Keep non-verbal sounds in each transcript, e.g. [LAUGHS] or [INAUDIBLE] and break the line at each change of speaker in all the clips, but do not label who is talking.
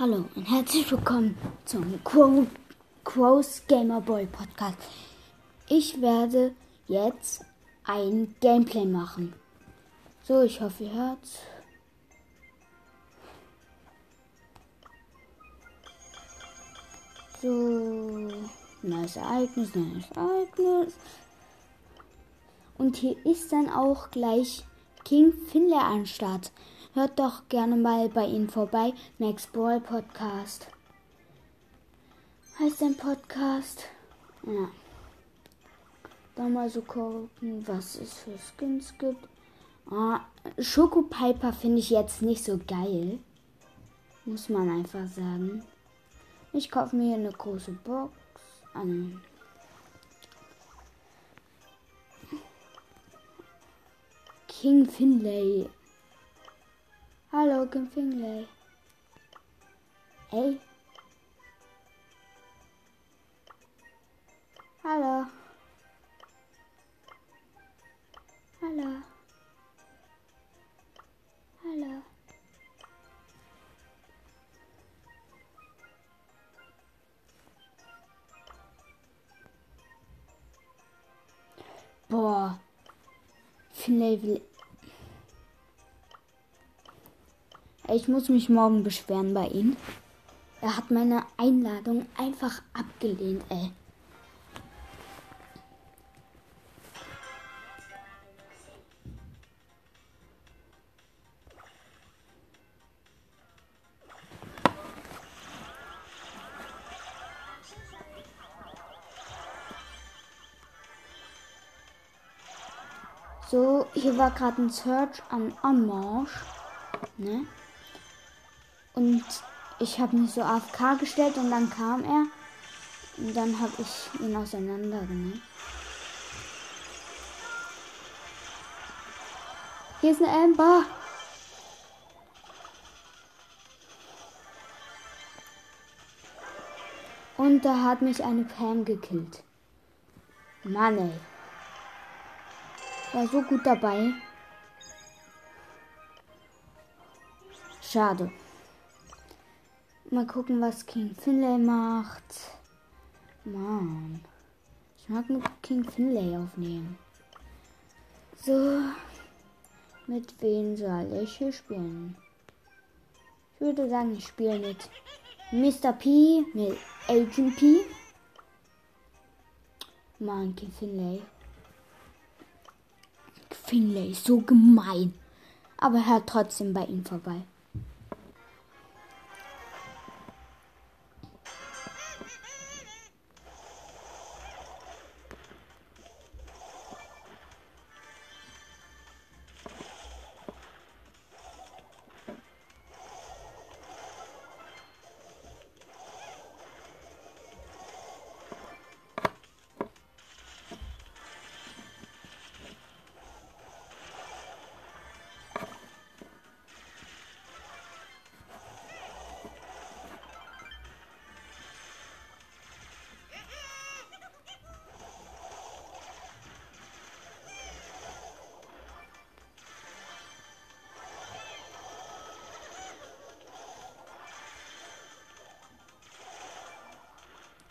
Hallo und herzlich willkommen zum Quo Quos Gamer Boy Podcast. Ich werde jetzt ein Gameplay machen. So, ich hoffe, ihr hört's. So, neues Ereignis, neues Ereignis. Und hier ist dann auch gleich King Finlay an Start. Hört doch gerne mal bei ihm vorbei. Max Ball Podcast. Heißt ein Podcast. Ja. Dann mal so gucken, was es für Skins gibt. Ah, Schoko Piper finde ich jetzt nicht so geil. Muss man einfach sagen. Ich kaufe mir hier eine große Box an. King Finlay. Hallo, King Finlay. Ey. Hallo. Hallo. Hallo. Boah. Finlay will. Ich muss mich morgen beschweren bei ihm. Er hat meine Einladung einfach abgelehnt, ey. So, hier war gerade ein Search an Anmarsch. Ne? Und ich habe mich so AFK gestellt und dann kam er. Und dann habe ich ihn auseinandergenommen. Hier ist eine Amber. Und da hat mich eine Pam gekillt. Mann ey. War so gut dabei. Schade. Mal gucken, was King Finlay macht. Mann. Ich mag mit King Finlay aufnehmen. So. Mit wem soll ich hier spielen? Ich würde sagen, ich spiele mit Mr. P, mit Agent P. Mann, King Finlay. Finlay ist so gemein. Aber hört trotzdem bei ihm vorbei.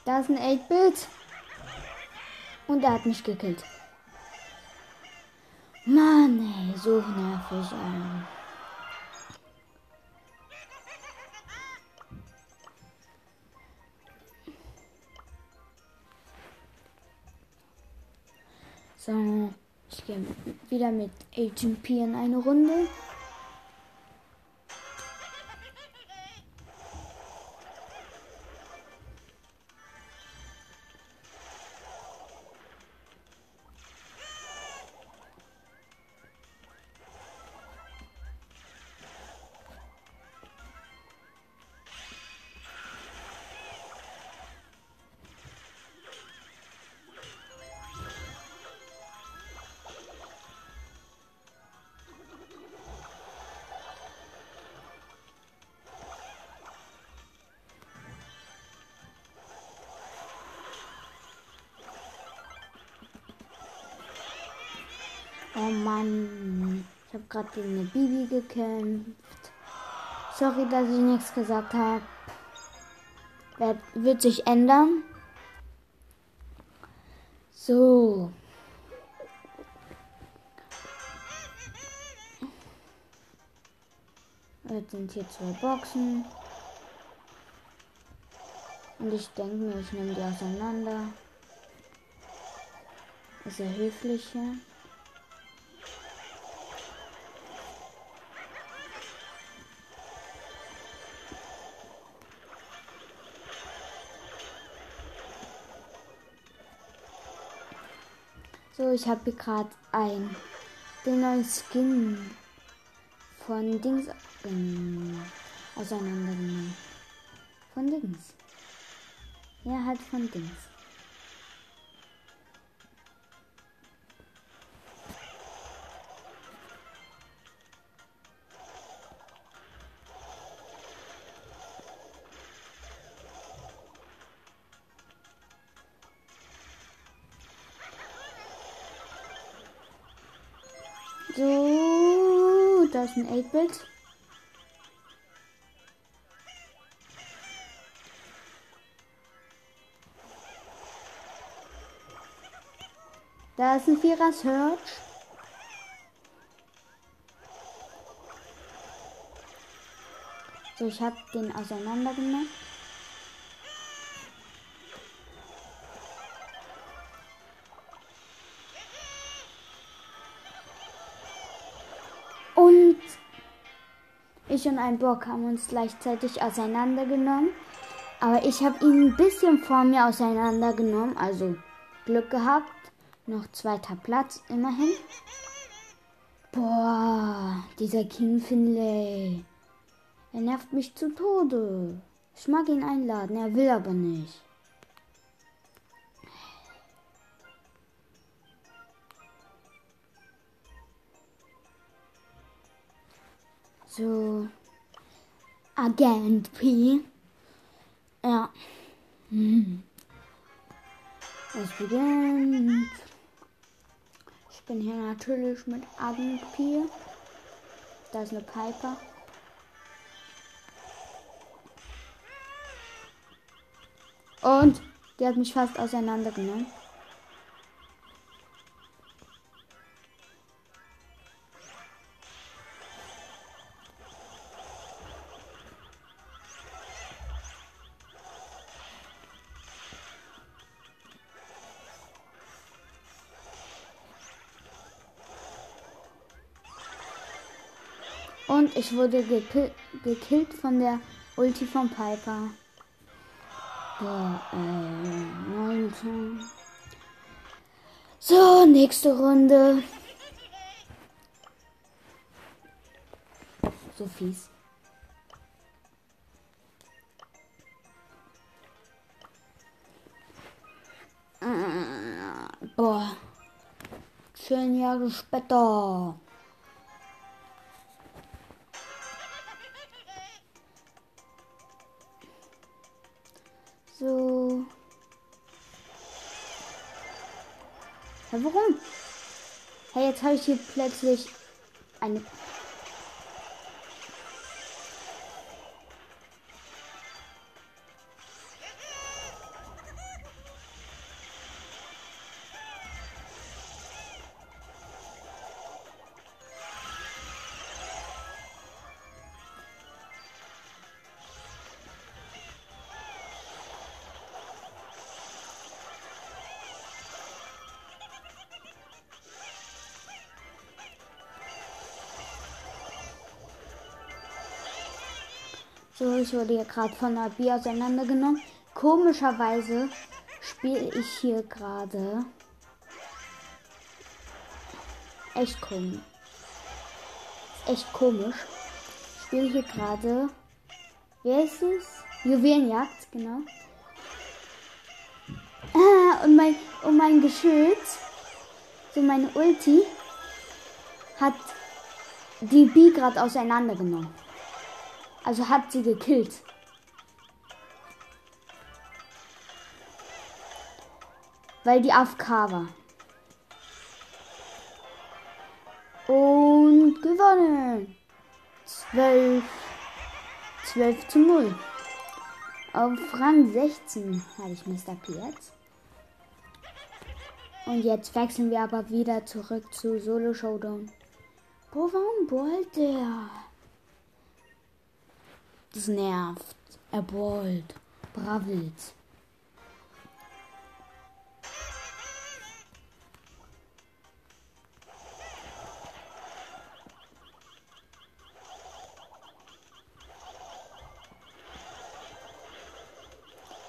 Da ist ein 8-Bit. Und er hat mich gekillt. Mann, ey, so nervig, ey. So, ich gehe wieder mit Agent P in eine Runde. Oh Mann. Ich habe gerade gegen eine Bibi gekämpft. Sorry, dass ich nichts gesagt habe. Wird sich ändern. So. Jetzt sind hier zwei Boxen. Und ich denke mir, ich nehme die auseinander. Ist er höflicher. Ich habe gerade ein den neuen Skin von Dings ähm, auseinandergenommen. Von Dings. Ja, halt von Dings. 8-Bit. Da ist ein Vierer Search. So, ich habe den auseinandergenommen. Und ein Bock haben uns gleichzeitig auseinandergenommen. Aber ich habe ihn ein bisschen vor mir auseinandergenommen. Also Glück gehabt. Noch zweiter Platz, immerhin. Boah, dieser King Finlay. Er nervt mich zu Tode. Ich mag ihn einladen, er will aber nicht. So. Agent P. Ja. Hm. Es beginnt. Ich bin hier natürlich mit Agent P. Da ist eine Piper. Und die hat mich fast auseinandergenommen. Ich wurde gekill gekillt von der Ulti von Piper. Ja, äh, So, nächste Runde. So fies. Boah. Zehn Jahre später. So. Ja, warum? Hey, jetzt habe ich hier plötzlich eine So, ich wurde hier gerade von Abi auseinandergenommen. Komischerweise spiele ich hier gerade. Echt komisch. Echt komisch. Ich spiele hier gerade. Wer ist es? Juwelenjagd, genau. Ah, und mein, und mein Geschütz, so meine Ulti, hat die B gerade auseinandergenommen. Also hat sie gekillt. Weil die AFK war. Und gewonnen. 12 12 zu 0. Auf Rang 16 habe ich Mr. P jetzt. Und jetzt wechseln wir aber wieder zurück zu Solo Showdown. Boah, warum ballt der? Das nervt. Er ballt. Bravelt.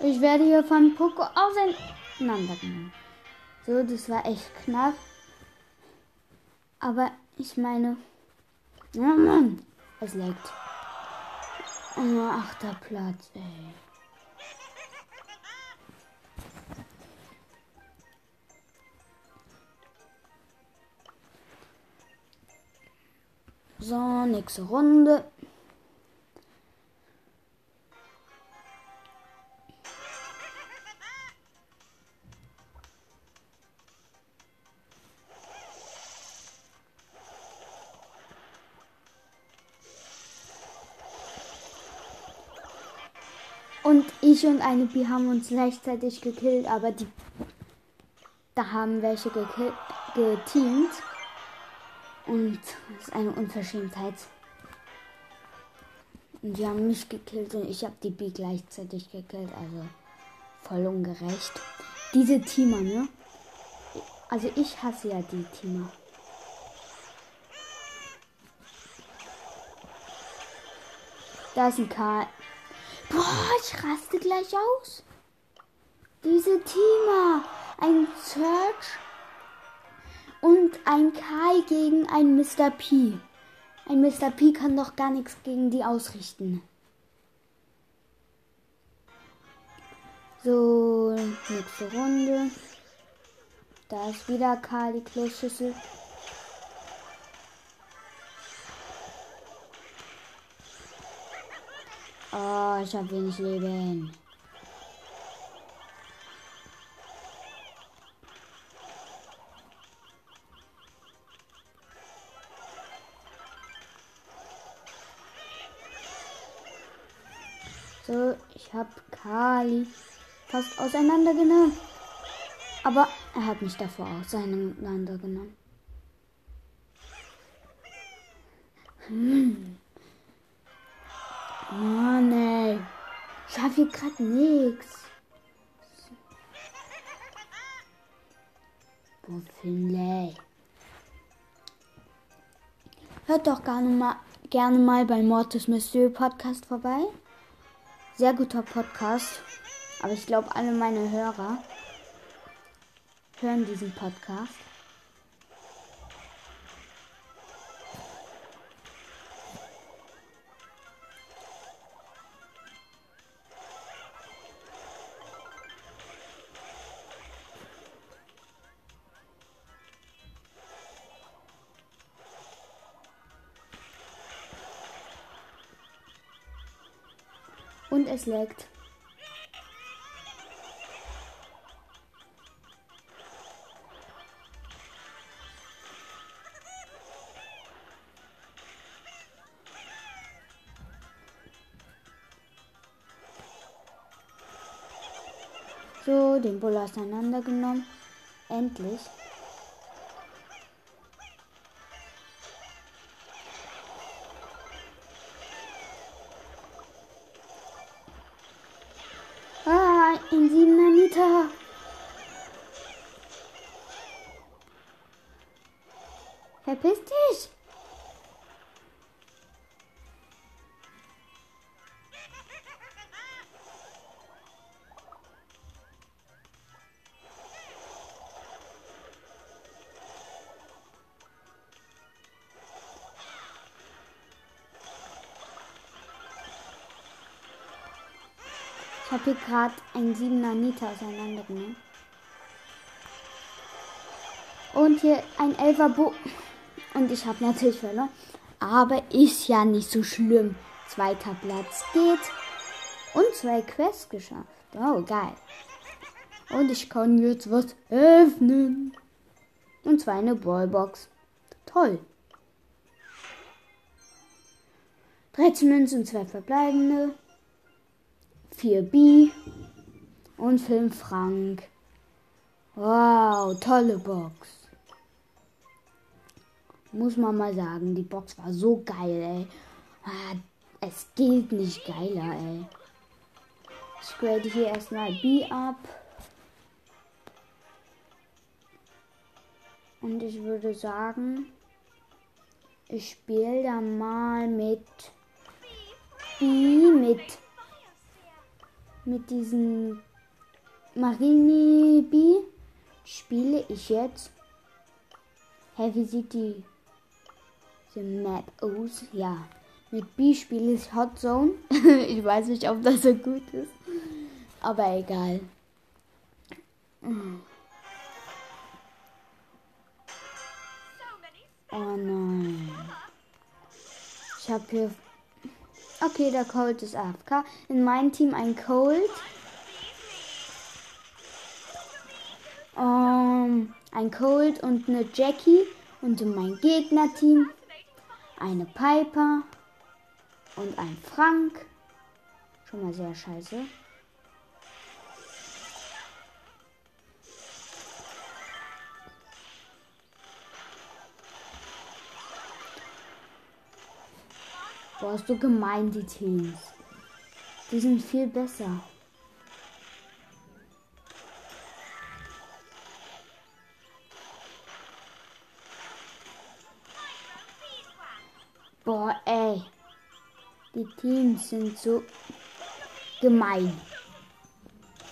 Ich werde hier von Poco auseinandergenommen. So, das war echt knapp. Aber ich meine. Ja, Mann. Es leckt. Oh, achter Platz, ey. So, nächste Runde. Ich und eine Bi haben uns gleichzeitig gekillt, aber die da haben welche geteamt. Und das ist eine Unverschämtheit. Und die haben mich gekillt und ich habe die B gleichzeitig gekillt. Also voll ungerecht. Diese Teamer, ne? Also ich hasse ja die Teamer. Da ist ein Karl. Boah, ich raste gleich aus. Diese Teamer. Ein Search und ein Kai gegen ein Mr. P. Ein Mr. P kann doch gar nichts gegen die ausrichten. So, nächste Runde. Da ist wieder Karl die Kloschüssel. Oh, ich habe wenig Leben. So, ich habe Kali fast auseinandergenommen. Aber er hat mich davor auseinandergenommen. Hm. Mann, ey. Ich habe hier gerade nichts. Wo Finlay? Hört doch gerne mal, gerne mal bei Mortis Monsieur Podcast vorbei. Sehr guter Podcast. Aber ich glaube, alle meine Hörer hören diesen Podcast. Und es leckt. So, den Bull auseinandergenommen. Endlich. Ich habe hier gerade einen 7er Nita auseinandergenommen. Und hier ein 11er Bo. Und ich habe natürlich verloren. Aber ist ja nicht so schlimm. Zweiter Platz geht. Und zwei Quests geschafft. Oh, geil. Und ich kann jetzt was öffnen. Und zwar eine Ballbox. Toll. 13 Münzen, 2 verbleibende. 4 B und 5 Frank. Wow, tolle Box. Muss man mal sagen, die Box war so geil, ey. Ah, es geht nicht geiler, ey. Ich grade hier erstmal B ab. Und ich würde sagen, ich spiele da mal mit B, mit, mit diesen Marini B. Spiele ich jetzt. Hä, wie sieht die, die Map aus? Ja, mit B spiele ich Hot Zone. [LAUGHS] ich weiß nicht, ob das so gut ist. Aber egal. Oh nein. Ich habe hier. Okay, der Cold ist AFK. In meinem Team ein Cold. Um, ein Cold und eine Jackie. Und in meinem Gegnerteam eine Piper und ein Frank. Schon mal sehr scheiße. Boah, ist so gemein, die Teams. Die sind viel besser. Boah, ey. Die Teams sind so gemein.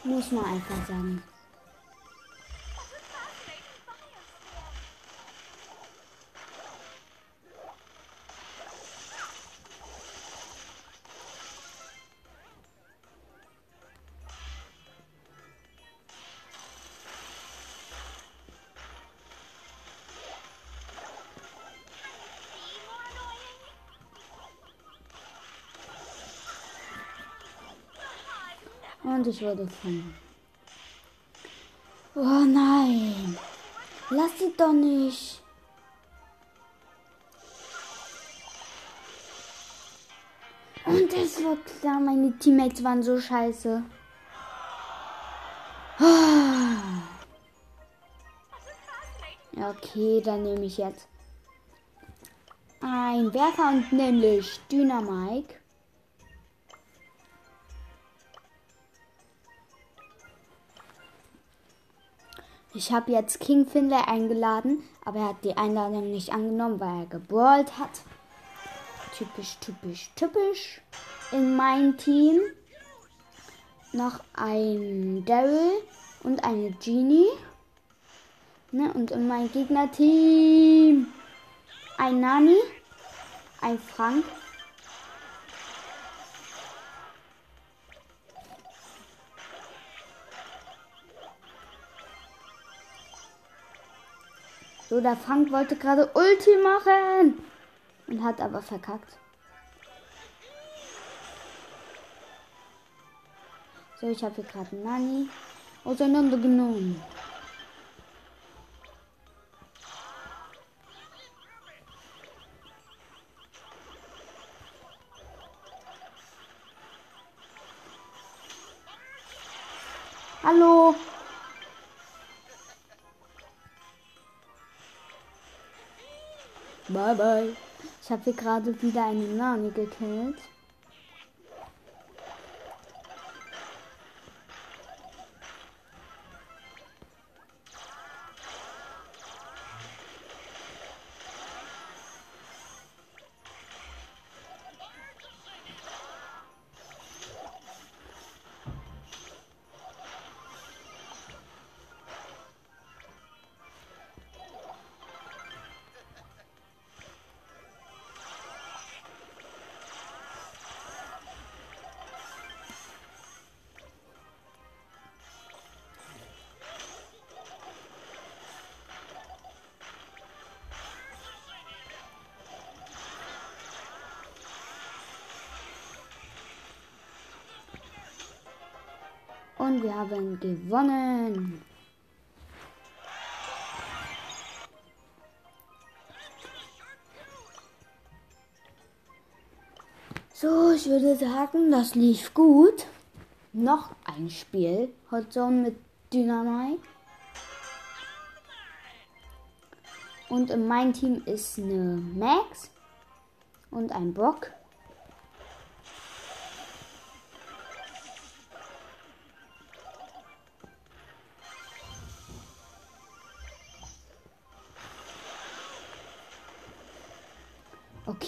Muss man einfach sagen. Und ich wurde fangen. Oh nein. Lass sie doch nicht. Und es war klar, meine Teammates waren so scheiße. Okay, dann nehme ich jetzt ein Werfer und nämlich Dynamike. Ich habe jetzt King Finlay eingeladen, aber er hat die Einladung nicht angenommen, weil er gebrawlt hat. Typisch, typisch, typisch. In meinem Team noch ein Daryl und eine Genie. Ne? Und in meinem Gegnerteam ein Nani, ein Frank So, der Frank wollte gerade Ulti machen. Und hat aber verkackt. So, ich habe hier gerade Nani auseinandergenommen. Hallo. Bye bye. Ich habe hier gerade wieder eine Nani gekillt. Und wir haben gewonnen. ich würde sagen, das lief gut. Noch ein Spiel. Hot Zone mit Dynamite. Und in meinem Team ist eine Max und ein Brock.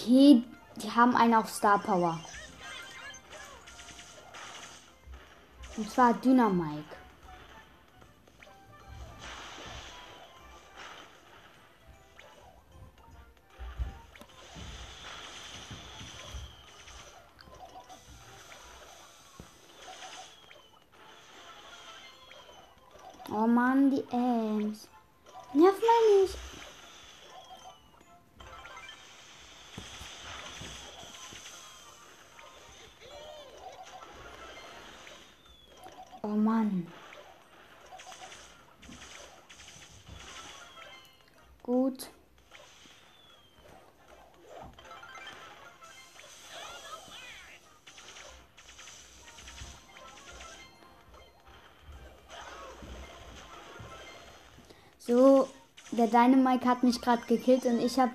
Okay, die haben einen auf Star Power. Und zwar Dynamike. So, der Dynamite hat mich gerade gekillt und ich habe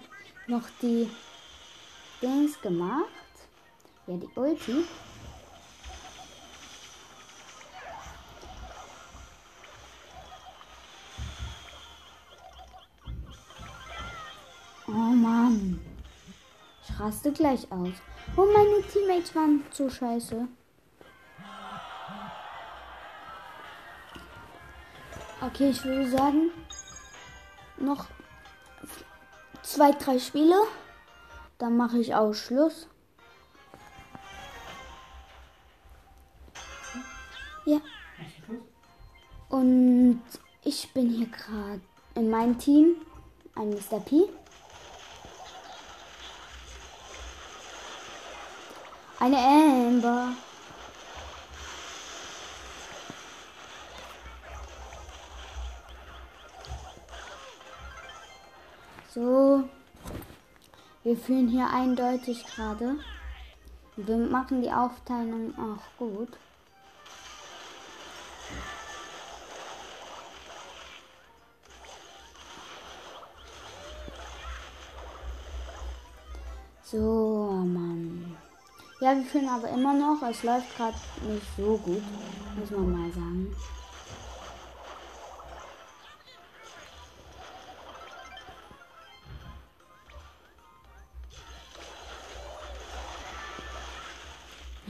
noch die Dings gemacht. Ja, die Ulti. Oh Mann. Ich raste gleich aus. Oh, meine Teammates waren so scheiße. Okay, ich würde sagen, noch zwei, drei Spiele. Dann mache ich auch Schluss. Ja. Und ich bin hier gerade in meinem Team. Ein Mr. P. Eine Amber. So. Wir führen hier eindeutig gerade. Wir machen die Aufteilung auch gut. So, Mann. Ja, wir führen aber immer noch. Es läuft gerade nicht so gut, muss man mal sagen.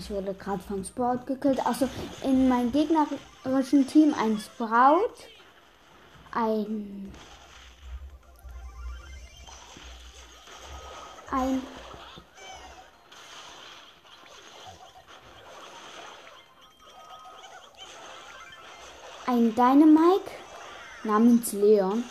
Ich wurde gerade von Sprout gekillt. Also in meinem gegnerischen Team ein Sprout, ein ein ein Dynamike namens Leon.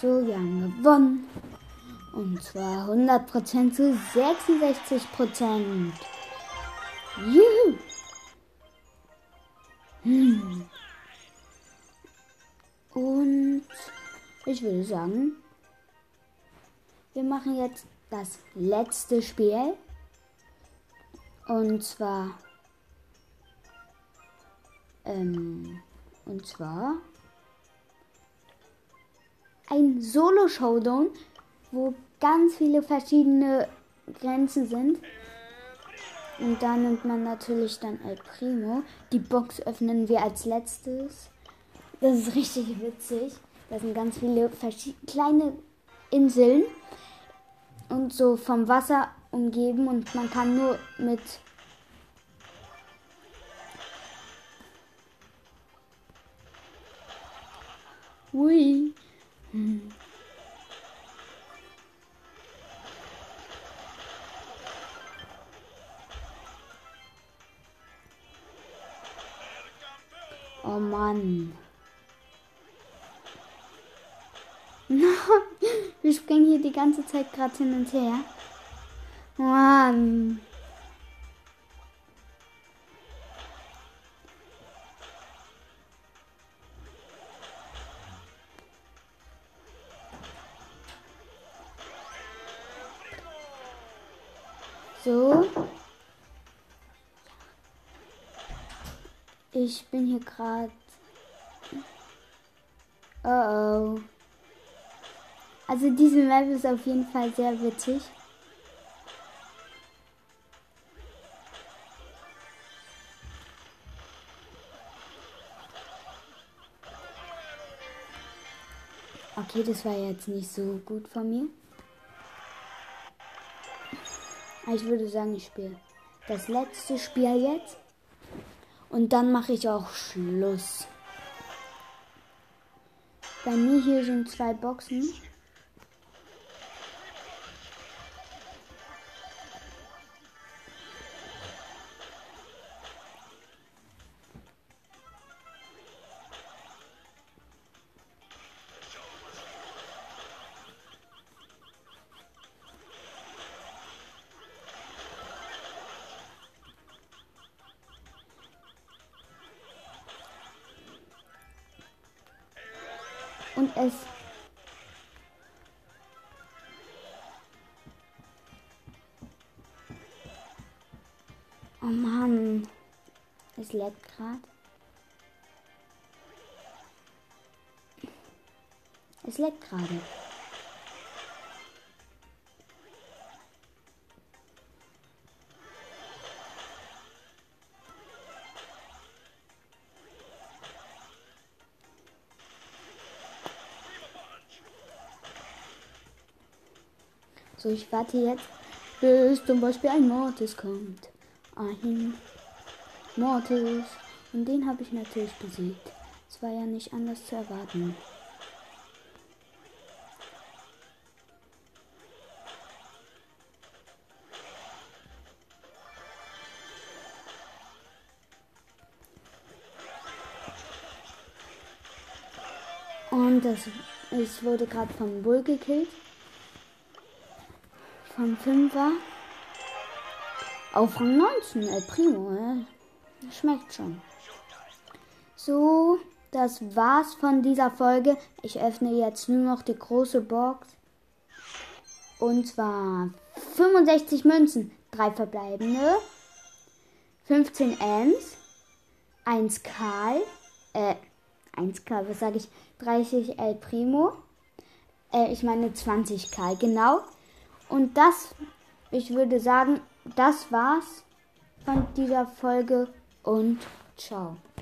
So, wir haben gewonnen. Und zwar 100% zu 66%. Juhu! Hm. Und ich würde sagen, wir machen jetzt das letzte Spiel. Und zwar, ähm, und zwar ein Solo-Showdown, wo ganz viele verschiedene Grenzen sind. Und da nimmt man natürlich dann El Primo. Die Box öffnen wir als letztes. Das ist richtig witzig. Da sind ganz viele kleine Inseln und so vom Wasser umgeben und man kann nur mit Hui. Hm. Oh Mann. [LAUGHS] Wir springen hier die ganze Zeit gerade hin und her. Mann. Ich bin hier gerade. Oh oh. Also diese Map ist auf jeden Fall sehr witzig. Okay, das war jetzt nicht so gut von mir. Ich würde sagen, ich spiele das letzte Spiel jetzt. Und dann mache ich auch Schluss. Bei mir hier sind zwei Boxen. Und es Oh Mann. Es leckt gerade. Es leckt gerade. So, ich warte jetzt, bis zum Beispiel ein Mortis kommt. Ein Mortis. Und den habe ich natürlich besiegt. Es war ja nicht anders zu erwarten. Und das, es wurde gerade vom Bull gekillt von 5er auf Rang 19. El Primo, ne? Schmeckt schon. So, das war's von dieser Folge. Ich öffne jetzt nur noch die große Box. Und zwar 65 Münzen, 3 verbleibende, 15 Ms, 1 Karl, äh, 1 Karl, was sage ich, 30 El Primo, äh, ich meine 20 Karl, genau. Und das, ich würde sagen, das war's von dieser Folge und ciao.